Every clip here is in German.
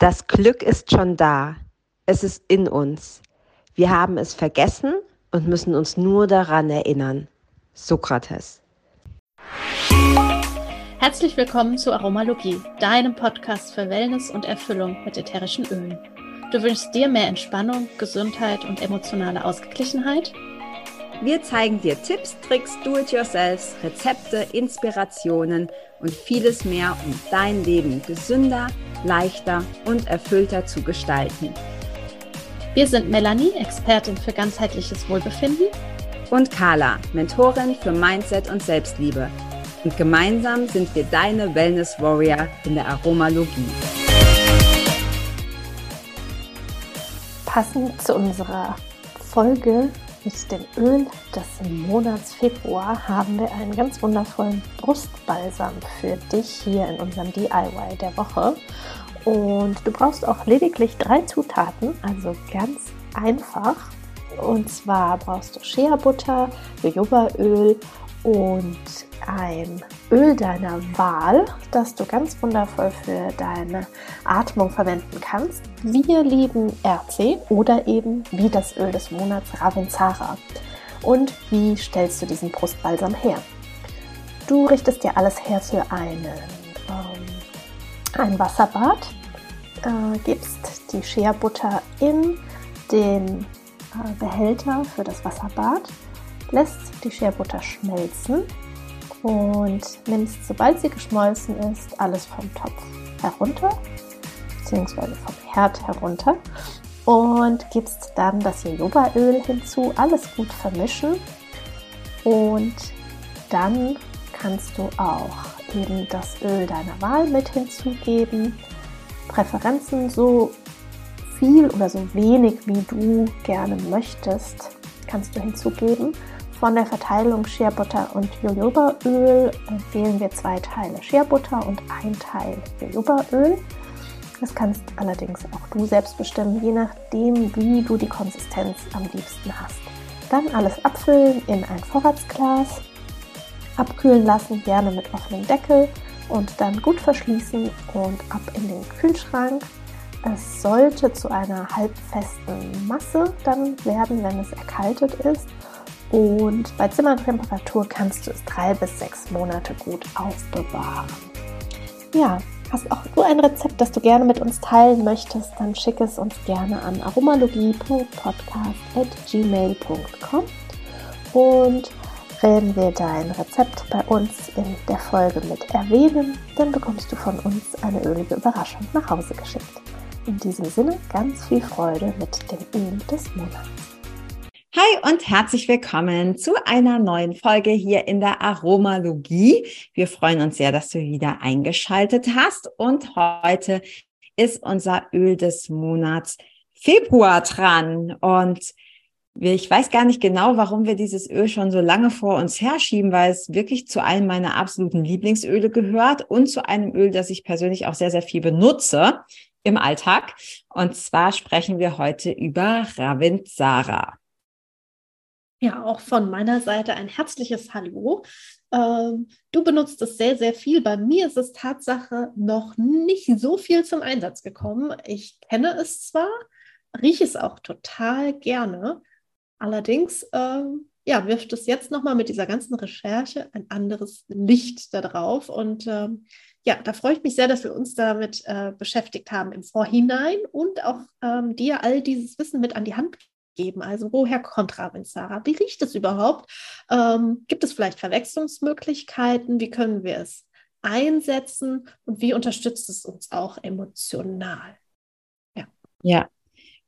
Das Glück ist schon da. Es ist in uns. Wir haben es vergessen und müssen uns nur daran erinnern. Sokrates. Herzlich willkommen zu Aromalogie, deinem Podcast für Wellness und Erfüllung mit ätherischen Ölen. Du wünschst dir mehr Entspannung, Gesundheit und emotionale Ausgeglichenheit? Wir zeigen dir Tipps, Tricks, Do-it-yourselfs, Rezepte, Inspirationen und vieles mehr, um dein Leben gesünder, leichter und erfüllter zu gestalten. Wir sind Melanie, Expertin für ganzheitliches Wohlbefinden. Und Carla, Mentorin für Mindset und Selbstliebe. Und gemeinsam sind wir deine Wellness Warrior in der Aromalogie. Passend zu unserer Folge mit dem Öl des Monats Februar haben wir einen ganz wundervollen Brustbalsam für dich hier in unserem DIY der Woche. Und du brauchst auch lediglich drei Zutaten, also ganz einfach. Und zwar brauchst du Shea-Butter, Jojobaöl und ein Öl deiner Wahl, das du ganz wundervoll für deine Atmung verwenden kannst. Wir lieben RC oder eben wie das Öl des Monats Ravensara. Und wie stellst du diesen Brustbalsam her? Du richtest dir alles her für einen, ähm, ein Wasserbad, äh, gibst die Shea-Butter in den äh, Behälter für das Wasserbad, lässt die Shea-Butter schmelzen und nimmst, sobald sie geschmolzen ist, alles vom Topf herunter, beziehungsweise vom Herd herunter und gibst dann das Jojobaöl hinzu, alles gut vermischen und dann kannst du auch eben das Öl deiner Wahl mit hinzugeben. Präferenzen so viel oder so wenig wie du gerne möchtest, kannst du hinzugeben. Von der Verteilung Shea Butter und Jojobaöl empfehlen wir zwei Teile Shea Butter und ein Teil Jojobaöl. Das kannst allerdings auch du selbst bestimmen, je nachdem, wie du die Konsistenz am liebsten hast. Dann alles abfüllen in ein Vorratsglas, abkühlen lassen, gerne mit offenem Deckel und dann gut verschließen und ab in den Kühlschrank. Es sollte zu einer halbfesten Masse dann werden, wenn es erkaltet ist und bei Zimmertemperatur kannst du es drei bis sechs Monate gut aufbewahren. Ja, hast auch du ein Rezept, das du gerne mit uns teilen möchtest, dann schick es uns gerne an aromalogie.podcast.gmail.com und wenn wir dein Rezept bei uns in der Folge mit erwähnen, dann bekommst du von uns eine ölige Überraschung nach Hause geschickt. In diesem Sinne ganz viel Freude mit dem Öl des Monats. Hi und herzlich willkommen zu einer neuen Folge hier in der Aromalogie. Wir freuen uns sehr, dass du wieder eingeschaltet hast und heute ist unser Öl des Monats Februar dran und ich weiß gar nicht genau, warum wir dieses Öl schon so lange vor uns herschieben, weil es wirklich zu einem meiner absoluten Lieblingsöle gehört und zu einem Öl, das ich persönlich auch sehr, sehr viel benutze im Alltag. Und zwar sprechen wir heute über Ravensara. Ja, auch von meiner Seite ein herzliches Hallo. Ähm, du benutzt es sehr, sehr viel. Bei mir ist es Tatsache noch nicht so viel zum Einsatz gekommen. Ich kenne es zwar, rieche es auch total gerne. Allerdings ähm, ja, wirft es jetzt nochmal mit dieser ganzen Recherche ein anderes Licht darauf. Und ähm, ja, da freue ich mich sehr, dass wir uns damit äh, beschäftigt haben im Vorhinein und auch ähm, dir all dieses Wissen mit an die Hand geben. Also woher kommt Ravensara? Wie riecht es überhaupt? Ähm, gibt es vielleicht Verwechslungsmöglichkeiten? Wie können wir es einsetzen? Und wie unterstützt es uns auch emotional? Ja. Ja.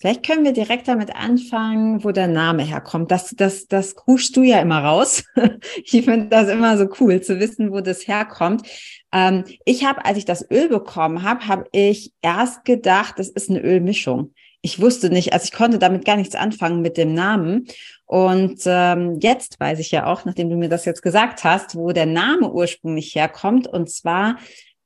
Vielleicht können wir direkt damit anfangen, wo der Name herkommt. Das, das, das kruschst du ja immer raus. ich finde das immer so cool zu wissen, wo das herkommt. Ähm, ich habe, als ich das Öl bekommen habe, habe ich erst gedacht, das ist eine Ölmischung ich wusste nicht, also ich konnte damit gar nichts anfangen mit dem Namen. Und ähm, jetzt weiß ich ja auch, nachdem du mir das jetzt gesagt hast, wo der Name ursprünglich herkommt. Und zwar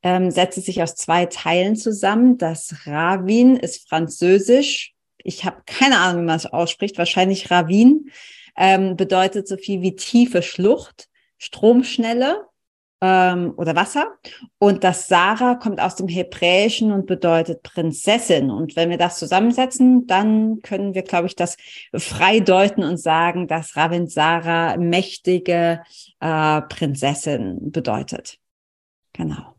ähm, setzt es sich aus zwei Teilen zusammen. Das Ravin ist französisch. Ich habe keine Ahnung, wie man es ausspricht. Wahrscheinlich Ravin ähm, bedeutet so viel wie tiefe Schlucht, Stromschnelle ähm, oder Wasser. Und das Sarah kommt aus dem Hebräischen und bedeutet Prinzessin. Und wenn wir das zusammensetzen, dann können wir, glaube ich, das frei deuten und sagen, dass Ravin Sarah mächtige äh, Prinzessin bedeutet. Genau.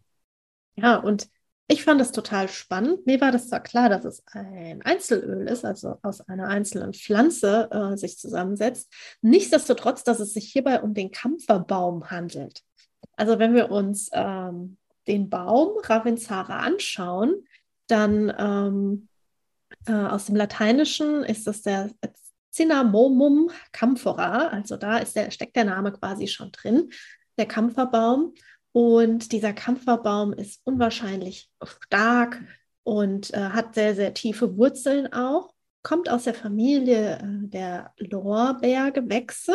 Ja, und ich fand es total spannend. Mir war das zwar klar, dass es ein Einzelöl ist, also aus einer einzelnen Pflanze äh, sich zusammensetzt. Nichtsdestotrotz, dass es sich hierbei um den Kampferbaum handelt. Also wenn wir uns ähm, den Baum Ravensara anschauen, dann ähm, äh, aus dem Lateinischen ist das der Cinnamomum camphora, also da ist der, steckt der Name quasi schon drin, der Kampferbaum. Und dieser Kampferbaum ist unwahrscheinlich stark und äh, hat sehr, sehr tiefe Wurzeln auch, kommt aus der Familie äh, der Lorbeergewächse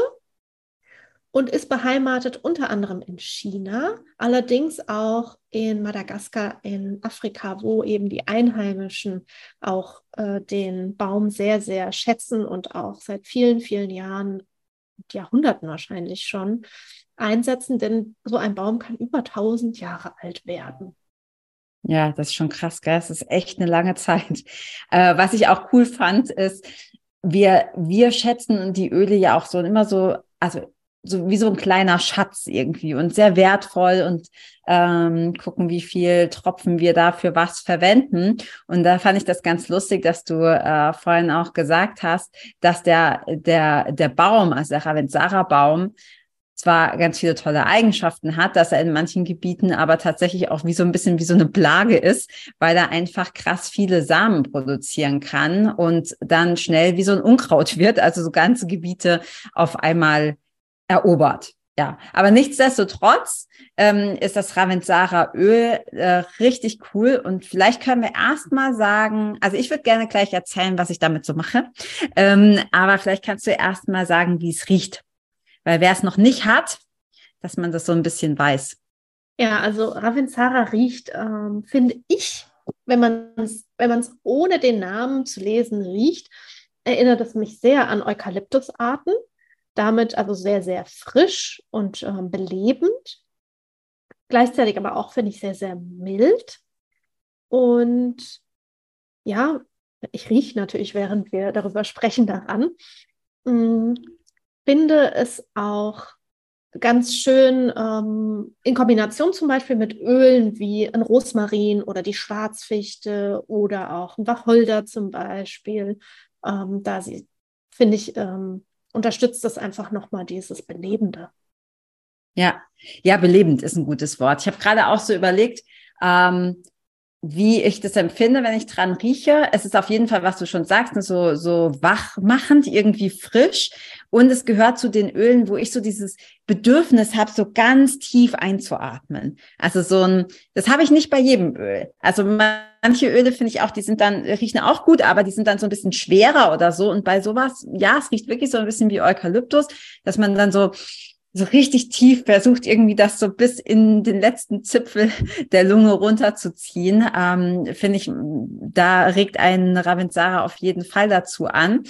und ist beheimatet unter anderem in China, allerdings auch in Madagaskar in Afrika, wo eben die Einheimischen auch äh, den Baum sehr, sehr schätzen und auch seit vielen, vielen Jahren, Jahrhunderten wahrscheinlich schon, einsetzen, denn so ein Baum kann über 1000 Jahre alt werden. Ja, das ist schon krass, gell? Das ist echt eine lange Zeit. Äh, was ich auch cool fand, ist, wir, wir schätzen die Öle ja auch so immer so, also so wie so ein kleiner Schatz irgendwie und sehr wertvoll und ähm, gucken, wie viel Tropfen wir da für was verwenden. Und da fand ich das ganz lustig, dass du äh, vorhin auch gesagt hast, dass der, der, der Baum, also der Ravensara-Baum, zwar ganz viele tolle Eigenschaften hat, dass er in manchen Gebieten aber tatsächlich auch wie so ein bisschen wie so eine Plage ist, weil er einfach krass viele Samen produzieren kann und dann schnell wie so ein Unkraut wird, also so ganze Gebiete auf einmal erobert. Ja, aber nichtsdestotrotz ähm, ist das Ravensara Öl äh, richtig cool und vielleicht können wir erstmal sagen, also ich würde gerne gleich erzählen, was ich damit so mache, ähm, aber vielleicht kannst du erstmal sagen, wie es riecht, weil wer es noch nicht hat, dass man das so ein bisschen weiß. Ja, also Ravensara riecht, ähm, finde ich, wenn man es wenn man es ohne den Namen zu lesen riecht, erinnert es mich sehr an Eukalyptusarten damit also sehr, sehr frisch und äh, belebend. Gleichzeitig aber auch, finde ich, sehr, sehr mild. Und ja, ich rieche natürlich, während wir darüber sprechen, daran. Hm, finde es auch ganz schön ähm, in Kombination zum Beispiel mit Ölen wie ein Rosmarin oder die Schwarzfichte oder auch ein Wacholder zum Beispiel. Ähm, da sie, finde ich, ähm, unterstützt das einfach nochmal dieses Belebende. Ja, ja, belebend ist ein gutes Wort. Ich habe gerade auch so überlegt, ähm, wie ich das empfinde, wenn ich dran rieche. Es ist auf jeden Fall, was du schon sagst, ne, so, so wachmachend, irgendwie frisch. Und es gehört zu den Ölen, wo ich so dieses Bedürfnis habe, so ganz tief einzuatmen. Also so ein, das habe ich nicht bei jedem Öl. Also manche Öle finde ich auch, die sind dann, riechen auch gut, aber die sind dann so ein bisschen schwerer oder so. Und bei sowas, ja, es riecht wirklich so ein bisschen wie Eukalyptus, dass man dann so so richtig tief versucht, irgendwie das so bis in den letzten Zipfel der Lunge runterzuziehen, ähm, finde ich, da regt ein Ravensara auf jeden Fall dazu an.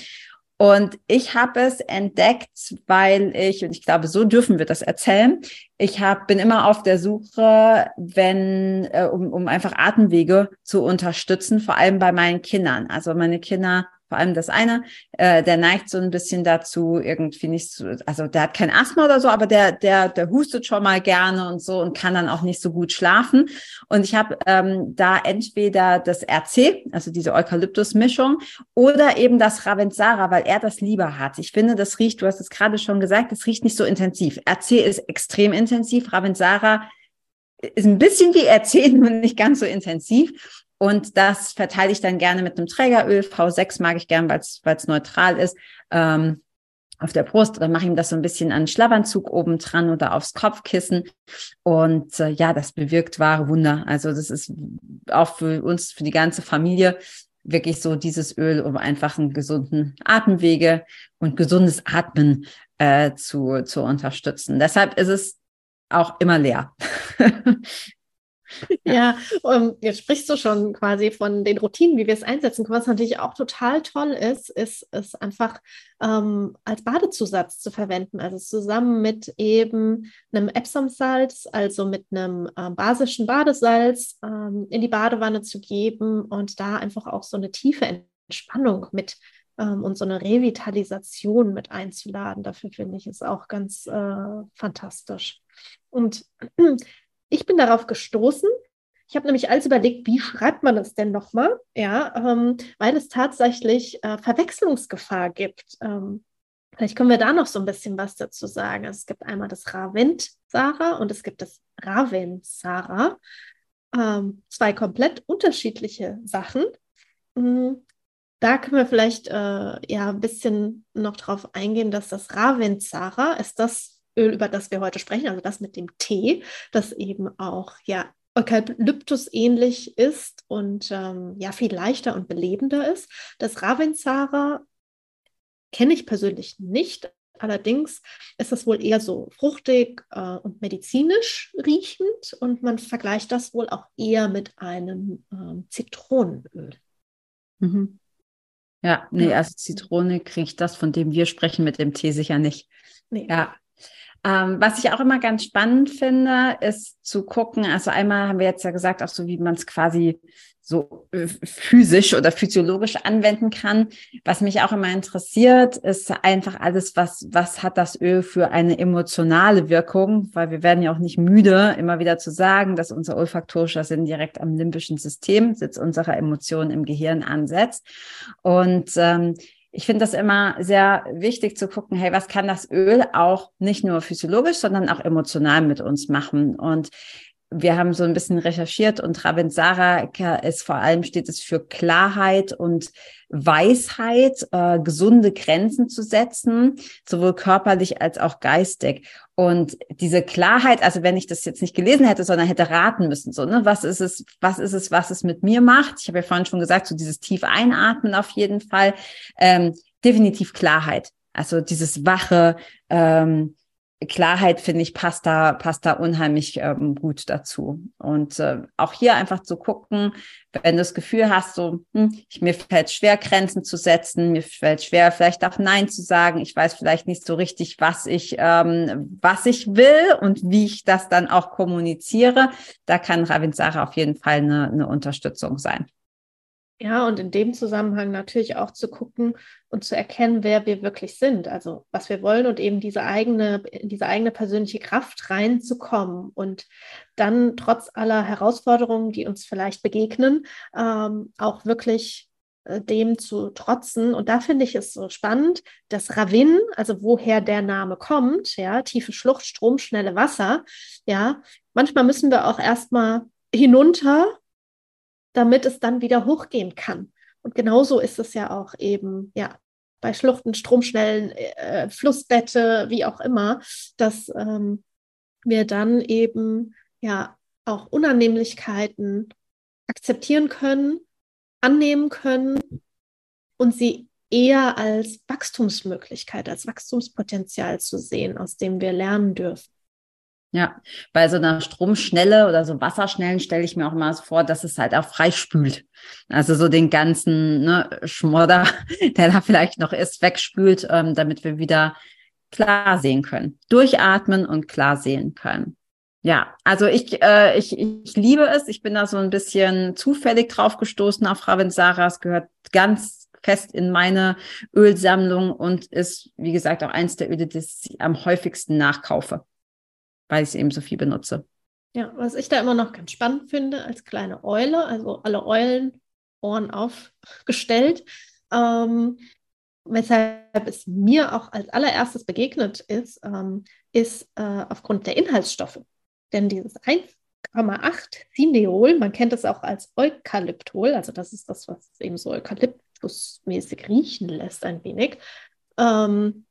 Und ich habe es entdeckt, weil ich, und ich glaube, so dürfen wir das erzählen, ich hab, bin immer auf der Suche, wenn, äh, um, um einfach Atemwege zu unterstützen, vor allem bei meinen Kindern. Also meine Kinder vor allem das eine, äh, der neigt so ein bisschen dazu, irgendwie nicht so, also der hat kein Asthma oder so, aber der, der, der hustet schon mal gerne und so und kann dann auch nicht so gut schlafen. Und ich habe ähm, da entweder das RC, also diese Eukalyptus-Mischung, oder eben das Ravensara, weil er das lieber hat. Ich finde, das riecht, du hast es gerade schon gesagt, das riecht nicht so intensiv. RC ist extrem intensiv, Ravensara ist ein bisschen wie RC, nur nicht ganz so intensiv. Und das verteile ich dann gerne mit einem Trägeröl. V6 mag ich gern, weil es neutral ist. Ähm, auf der Brust oder mache ihm das so ein bisschen an Schlafanzug oben dran oder aufs Kopfkissen. Und äh, ja, das bewirkt wahre Wunder. Also das ist auch für uns, für die ganze Familie wirklich so dieses Öl, um einfach einen gesunden Atemwege und gesundes Atmen äh, zu, zu unterstützen. Deshalb ist es auch immer leer. Ja, um, jetzt sprichst du schon quasi von den Routinen, wie wir es einsetzen können. Was natürlich auch total toll ist, ist es einfach ähm, als Badezusatz zu verwenden. Also zusammen mit eben einem Epsom-Salz, also mit einem ähm, basischen Badesalz ähm, in die Badewanne zu geben und da einfach auch so eine tiefe Entspannung mit ähm, und so eine Revitalisation mit einzuladen. Dafür finde ich es auch ganz äh, fantastisch. Und ich bin darauf gestoßen. Ich habe nämlich alles überlegt, wie schreibt man das denn nochmal? Ja, ähm, weil es tatsächlich äh, Verwechslungsgefahr gibt. Ähm, vielleicht können wir da noch so ein bisschen was dazu sagen. Es gibt einmal das Ravent Sarah und es gibt das Raven Sarah. Ähm, zwei komplett unterschiedliche Sachen. Mhm. Da können wir vielleicht äh, ja ein bisschen noch drauf eingehen, dass das Ravensara ist das Öl, über das wir heute sprechen, also das mit dem Tee, das eben auch ja Eukalyptus ähnlich ist und ähm, ja viel leichter und belebender ist. Das Ravensara kenne ich persönlich nicht. Allerdings ist das wohl eher so fruchtig äh, und medizinisch riechend und man vergleicht das wohl auch eher mit einem ähm, Zitronenöl. Mhm. Ja, nee, als Zitrone kriege ich das, von dem wir sprechen, mit dem Tee sicher nicht. Nee. Ja. Ähm, was ich auch immer ganz spannend finde, ist zu gucken, also einmal haben wir jetzt ja gesagt, auch so wie man es quasi so äh, physisch oder physiologisch anwenden kann. Was mich auch immer interessiert, ist einfach alles, was, was hat das Öl für eine emotionale Wirkung? Weil wir werden ja auch nicht müde, immer wieder zu sagen, dass unser olfaktorischer Sinn direkt am limbischen System, Sitz unserer Emotionen im Gehirn ansetzt. Und ähm, ich finde das immer sehr wichtig zu gucken, hey, was kann das Öl auch nicht nur physiologisch, sondern auch emotional mit uns machen? Und wir haben so ein bisschen recherchiert und Ravensara ist vor allem steht es für Klarheit und Weisheit, äh, gesunde Grenzen zu setzen, sowohl körperlich als auch geistig. Und diese Klarheit, also wenn ich das jetzt nicht gelesen hätte, sondern hätte raten müssen, so, ne, was ist es, was ist es, was es mit mir macht? Ich habe ja vorhin schon gesagt, so dieses tief einatmen auf jeden Fall, ähm, definitiv Klarheit. Also dieses wache, ähm, Klarheit, finde ich, passt da, passt da unheimlich ähm, gut dazu. Und äh, auch hier einfach zu gucken, wenn du das Gefühl hast, so, hm, ich, mir fällt schwer, Grenzen zu setzen, mir fällt schwer, vielleicht auch Nein zu sagen. Ich weiß vielleicht nicht so richtig, was ich, ähm, was ich will und wie ich das dann auch kommuniziere. Da kann Ravinsara auf jeden Fall eine, eine Unterstützung sein. Ja, und in dem Zusammenhang natürlich auch zu gucken und zu erkennen, wer wir wirklich sind, also was wir wollen und eben diese eigene, diese eigene persönliche Kraft reinzukommen und dann trotz aller Herausforderungen, die uns vielleicht begegnen, ähm, auch wirklich äh, dem zu trotzen. Und da finde ich es so spannend, dass Ravin, also woher der Name kommt, ja, tiefe Schlucht, Strom, schnelle Wasser, ja, manchmal müssen wir auch erstmal hinunter damit es dann wieder hochgehen kann. Und genauso ist es ja auch eben, ja, bei Schluchten, Stromschnellen, äh, Flussbette, wie auch immer, dass ähm, wir dann eben ja auch Unannehmlichkeiten akzeptieren können, annehmen können und sie eher als Wachstumsmöglichkeit, als Wachstumspotenzial zu sehen, aus dem wir lernen dürfen. Ja, bei so einer Stromschnelle oder so Wasserschnellen stelle ich mir auch mal so vor, dass es halt auch freispült. Also so den ganzen ne, Schmodder, der da vielleicht noch ist, wegspült, ähm, damit wir wieder klar sehen können. Durchatmen und klar sehen können. Ja, also ich, äh, ich, ich liebe es. Ich bin da so ein bisschen zufällig drauf gestoßen auf Ravensara. Es gehört ganz fest in meine Ölsammlung und ist, wie gesagt, auch eins der Öle, das ich am häufigsten nachkaufe weil ich es eben so viel benutze. Ja, was ich da immer noch ganz spannend finde, als kleine Eule, also alle Eulen Ohren aufgestellt, ähm, weshalb es mir auch als allererstes begegnet ist, ähm, ist äh, aufgrund der Inhaltsstoffe. Denn dieses 1,8 Cineol, man kennt es auch als Eukalyptol, also das ist das, was eben so eukalyptusmäßig riechen lässt ein wenig, ähm,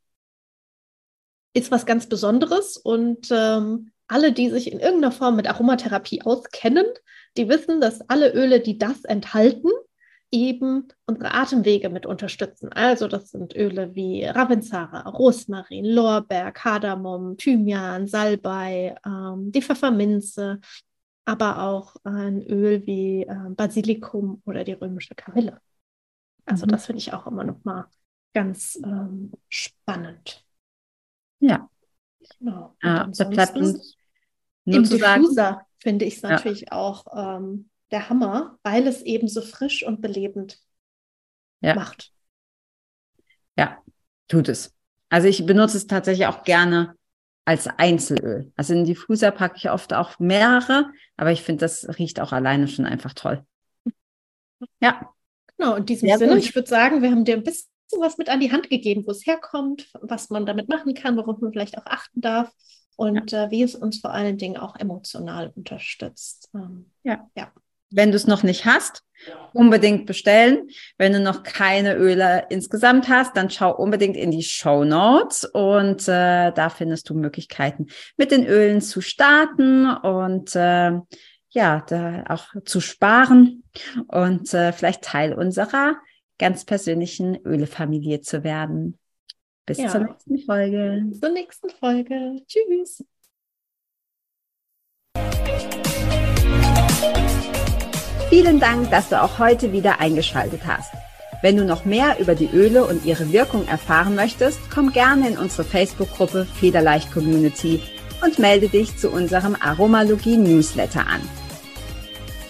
ist was ganz Besonderes und ähm, alle, die sich in irgendeiner Form mit Aromatherapie auskennen, die wissen, dass alle Öle, die das enthalten, eben unsere Atemwege mit unterstützen. Also das sind Öle wie Ravensara, Rosmarin, Lorbeer, Kardamom, Thymian, Salbei, ähm, die Pfefferminze, aber auch ein Öl wie äh, Basilikum oder die römische Kamille. Also mhm. das finde ich auch immer noch mal ganz ähm, spannend. Ja. Genau. Ja, da bleibt uns nur Im Diffuser finde ich es natürlich ja. auch ähm, der Hammer, weil es eben so frisch und belebend ja. macht. Ja, tut es. Also ich benutze es tatsächlich auch gerne als Einzelöl. Also in Diffuser packe ich oft auch mehrere, aber ich finde, das riecht auch alleine schon einfach toll. Ja. Genau, in diesem Sehr Sinne, gut. ich würde sagen, wir haben dir ein bisschen was mit an die Hand gegeben, wo es herkommt, was man damit machen kann, worauf man vielleicht auch achten darf und ja. äh, wie es uns vor allen Dingen auch emotional unterstützt. Ähm, ja. ja. Wenn du es noch nicht hast, unbedingt bestellen. Wenn du noch keine Öle insgesamt hast, dann schau unbedingt in die Show Notes und äh, da findest du Möglichkeiten, mit den Ölen zu starten und äh, ja, da auch zu sparen und äh, vielleicht Teil unserer ganz persönlichen Ölefamilie zu werden. Bis ja. zur nächsten Folge. Bis zur nächsten Folge. Tschüss. Vielen Dank, dass du auch heute wieder eingeschaltet hast. Wenn du noch mehr über die Öle und ihre Wirkung erfahren möchtest, komm gerne in unsere Facebook-Gruppe Federleicht Community und melde dich zu unserem Aromalogie Newsletter an.